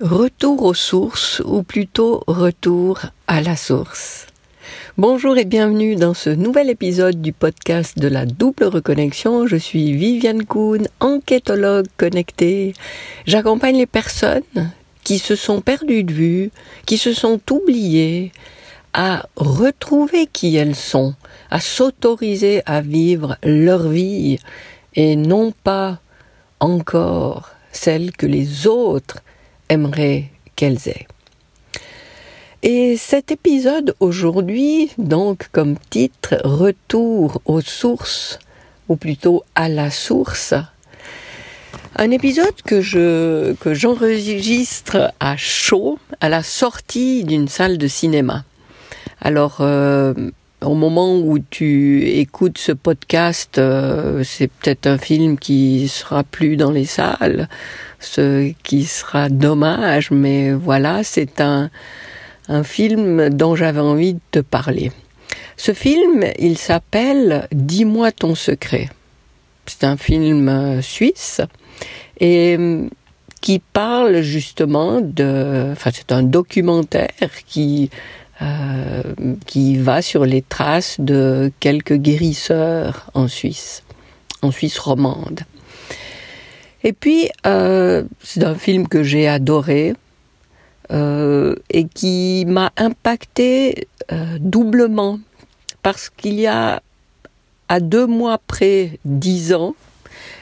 Retour aux sources, ou plutôt retour à la source. Bonjour et bienvenue dans ce nouvel épisode du podcast de la double reconnexion. Je suis Viviane Kuhn, enquêtologue connectée. J'accompagne les personnes qui se sont perdues de vue, qui se sont oubliées, à retrouver qui elles sont, à s'autoriser à vivre leur vie et non pas encore celle que les autres aimerait qu'elles aient. Et cet épisode aujourd'hui, donc comme titre, Retour aux sources, ou plutôt à la source, un épisode que je que j'enregistre à chaud à la sortie d'une salle de cinéma. Alors euh, au moment où tu écoutes ce podcast, euh, c'est peut-être un film qui sera plus dans les salles, ce qui sera dommage, mais voilà, c'est un, un film dont j'avais envie de te parler. Ce film, il s'appelle Dis-moi ton secret. C'est un film euh, suisse et euh, qui parle justement de, enfin c'est un documentaire qui euh, qui va sur les traces de quelques guérisseurs en Suisse, en Suisse romande. Et puis, euh, c'est un film que j'ai adoré euh, et qui m'a impacté doublement parce qu'il y a à deux mois près dix ans,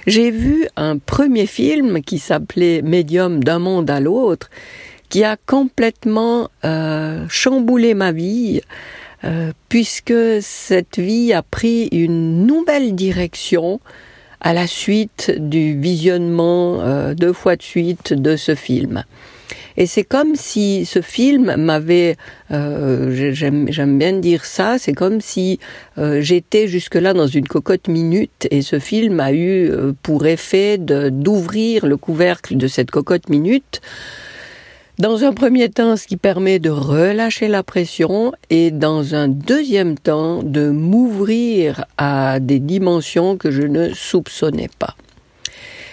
j'ai vu un premier film qui s'appelait Médium d'un monde à l'autre qui a complètement euh, chamboulé ma vie, euh, puisque cette vie a pris une nouvelle direction à la suite du visionnement euh, deux fois de suite de ce film. Et c'est comme si ce film m'avait, j'aime bien dire ça, c'est comme si euh, j'étais jusque-là dans une cocotte minute et ce film a eu pour effet d'ouvrir le couvercle de cette cocotte minute dans un premier temps, ce qui permet de relâcher la pression et dans un deuxième temps, de m'ouvrir à des dimensions que je ne soupçonnais pas.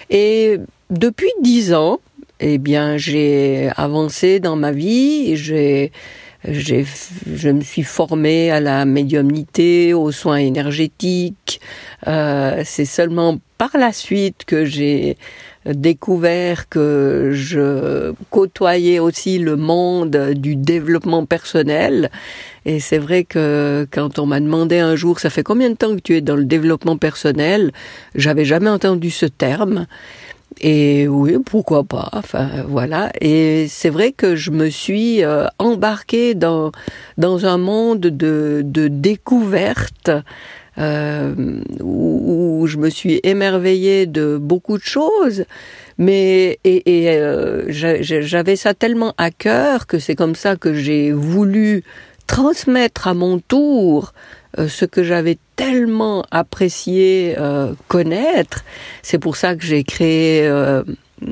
Et depuis dix ans, eh bien, j'ai avancé dans ma vie, j'ai je me suis formée à la médiumnité, aux soins énergétiques. Euh, c'est seulement par la suite que j'ai découvert que je côtoyais aussi le monde du développement personnel. Et c'est vrai que quand on m'a demandé un jour, ça fait combien de temps que tu es dans le développement personnel, j'avais jamais entendu ce terme. Et oui, pourquoi pas. Enfin, voilà. Et c'est vrai que je me suis euh, embarquée dans dans un monde de de découverte euh, où, je me suis émerveillée de beaucoup de choses. Mais et, et euh, j'avais ça tellement à cœur que c'est comme ça que j'ai voulu transmettre à mon tour euh, ce que j'avais tellement apprécié euh, connaître. C'est pour ça que j'ai créé euh,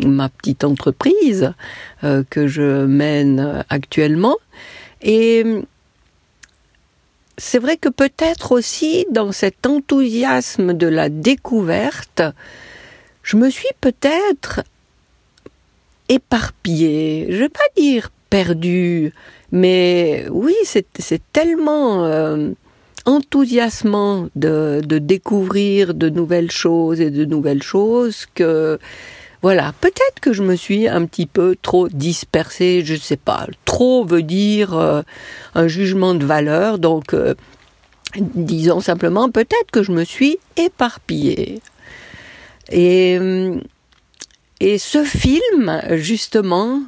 ma petite entreprise que je mène actuellement. Et c'est vrai que peut-être aussi dans cet enthousiasme de la découverte, je me suis peut-être éparpillée. Je vais pas dire perdue, mais oui, c'est tellement enthousiasmant de, de découvrir de nouvelles choses et de nouvelles choses que voilà, peut-être que je me suis un petit peu trop dispersée, je ne sais pas. Trop veut dire euh, un jugement de valeur, donc euh, disons simplement peut-être que je me suis éparpillée. Et, et ce film, justement,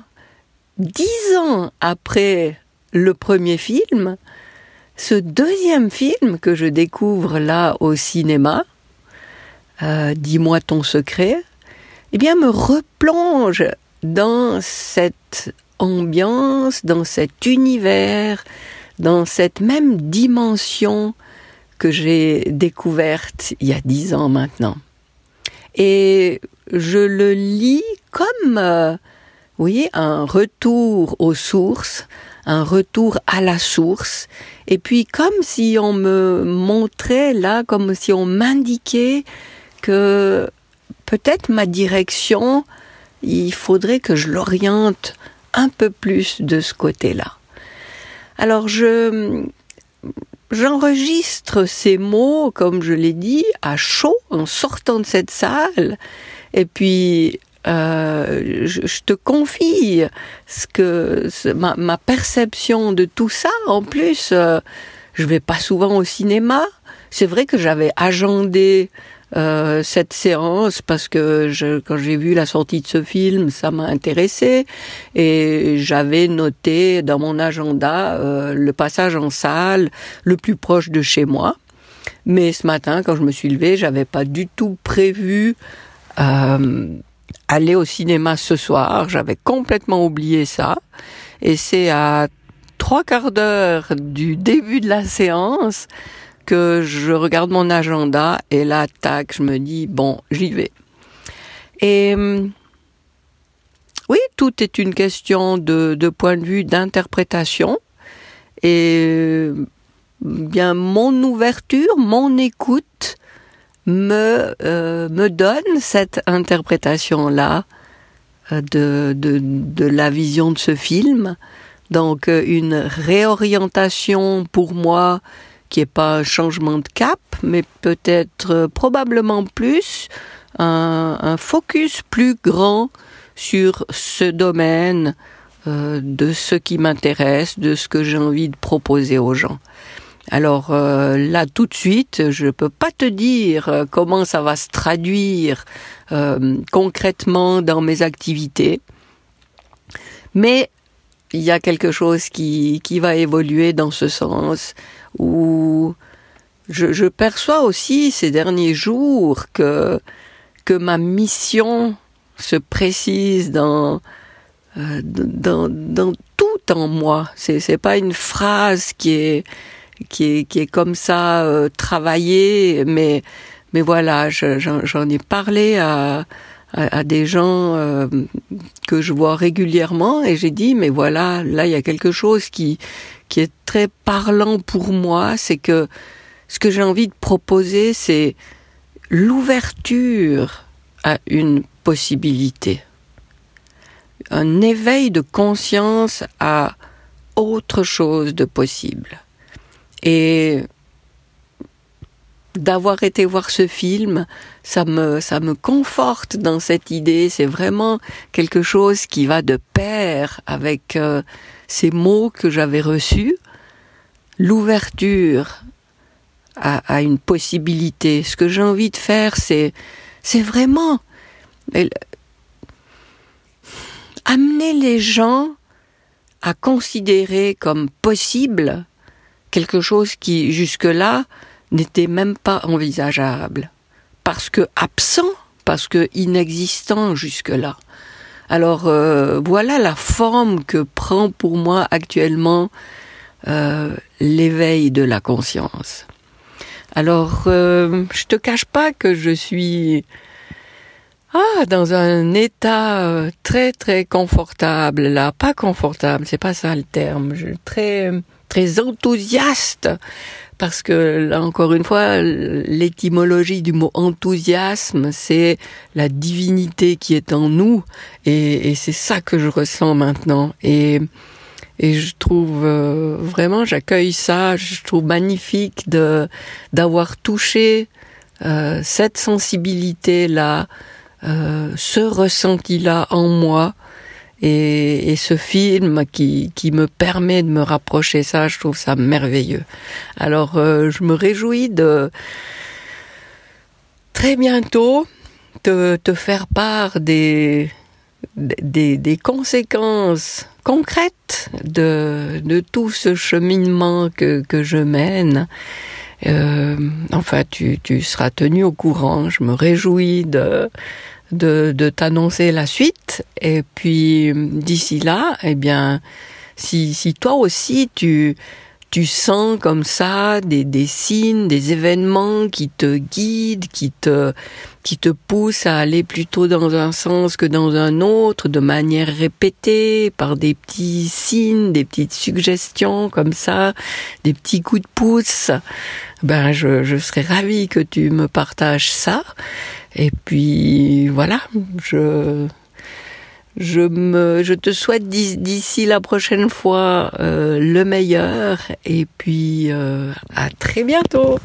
dix ans après le premier film, ce deuxième film que je découvre là au cinéma, euh, Dis-moi ton secret, eh bien me replonge dans cette ambiance, dans cet univers, dans cette même dimension que j'ai découverte il y a dix ans maintenant. Et je le lis comme, euh, voyez, un retour aux sources, un retour à la source, et puis comme si on me montrait là, comme si on m'indiquait que peut-être ma direction il faudrait que je l'oriente un peu plus de ce côté-là. Alors je j'enregistre ces mots, comme je l'ai dit, à chaud en sortant de cette salle, et puis euh, je, te confie ce que ma, perception de tout ça. En plus, euh, je vais pas souvent au cinéma. C'est vrai que j'avais agendé euh, cette séance parce que je, quand j'ai vu la sortie de ce film, ça m'a intéressé et j'avais noté dans mon agenda euh, le passage en salle le plus proche de chez moi. Mais ce matin, quand je me suis levée, j'avais pas du tout prévu euh, aller au cinéma ce soir. J'avais complètement oublié ça. Et c'est à trois quarts d'heure du début de la séance que je regarde mon agenda et là, tac, je me dis, bon, j'y vais. Et oui, tout est une question de, point de vue d'interprétation. Et bien, mon ouverture, mon écoute me, euh, me donne cette interprétation-là euh, de, de, de la vision de ce film. Donc, euh, une réorientation pour moi qui est pas un changement de cap, mais peut-être euh, probablement plus un, focus plus grand sur ce domaine euh, de ce qui m'intéresse, de ce que j'ai envie de proposer aux gens. Alors euh, là, tout de suite, je peux pas te dire comment ça va se traduire concrètement dans mes activités, mais il y a quelque chose qui, qui va évoluer dans ce sens où je, je, perçois aussi ces derniers jours que, que ma mission se précise dans, euh, dans, dans tout en moi. C'est, c'est pas une phrase qui est, qui est, qui est comme ça euh, travaillée, mais, mais voilà, j'en, ai parlé à, à, des gens euh, que je vois régulièrement et j'ai dit mais voilà là il y a quelque chose qui qui est très parlant pour moi, c'est que ce que j'ai envie de proposer, c'est l'ouverture à une possibilité, un éveil de conscience à autre chose de possible. Et d'avoir été voir ce film, ça me, ça me conforte dans cette idée. C'est vraiment quelque chose qui va de pair avec euh, ces mots que j'avais reçus, l'ouverture à, une possibilité. Ce que j'ai envie de faire, c'est, c'est vraiment amener les gens à considérer comme possible quelque chose qui jusque-là n'était même pas envisageable. Parce que absent, parce que inexistant jusque-là. Alors euh, voilà la forme que prend pour moi actuellement euh, l'éveil de la conscience. Alors euh, je te cache pas que je suis ah dans un état très très confortable là, pas confortable, c'est pas ça le terme, je très très enthousiaste parce que là encore une fois, l'étymologie du mot enthousiasme, c'est la divinité qui est en nous, et, c'est ça que je ressens maintenant. Et, et je trouve euh, vraiment, j'accueille ça, je trouve magnifique de d'avoir touché euh, cette sensibilité là, euh, ce ressenti là en moi et, ce film qui, me permet de me rapprocher ça, je trouve ça merveilleux. Alors euh, je me réjouis de très bientôt te, faire part des, conséquences concrètes de, tout ce cheminement que, je mène. Euh, enfin, tu seras tenu au courant. Je me réjouis de de, de t'annoncer la suite. Et puis d'ici là, eh bien, si, si toi aussi tu tu sens comme ça des, des signes, des événements qui te guident, qui te qui te poussent à aller plutôt dans un sens que dans un autre, de manière répétée, par des petits signes, des petites suggestions comme ça, des petits coups de pouce. Ben, je, je serais ravie que tu me partages ça. Et puis voilà, je Je me, je te souhaite d'ici la prochaine fois euh, le meilleur et puis euh, à très bientôt.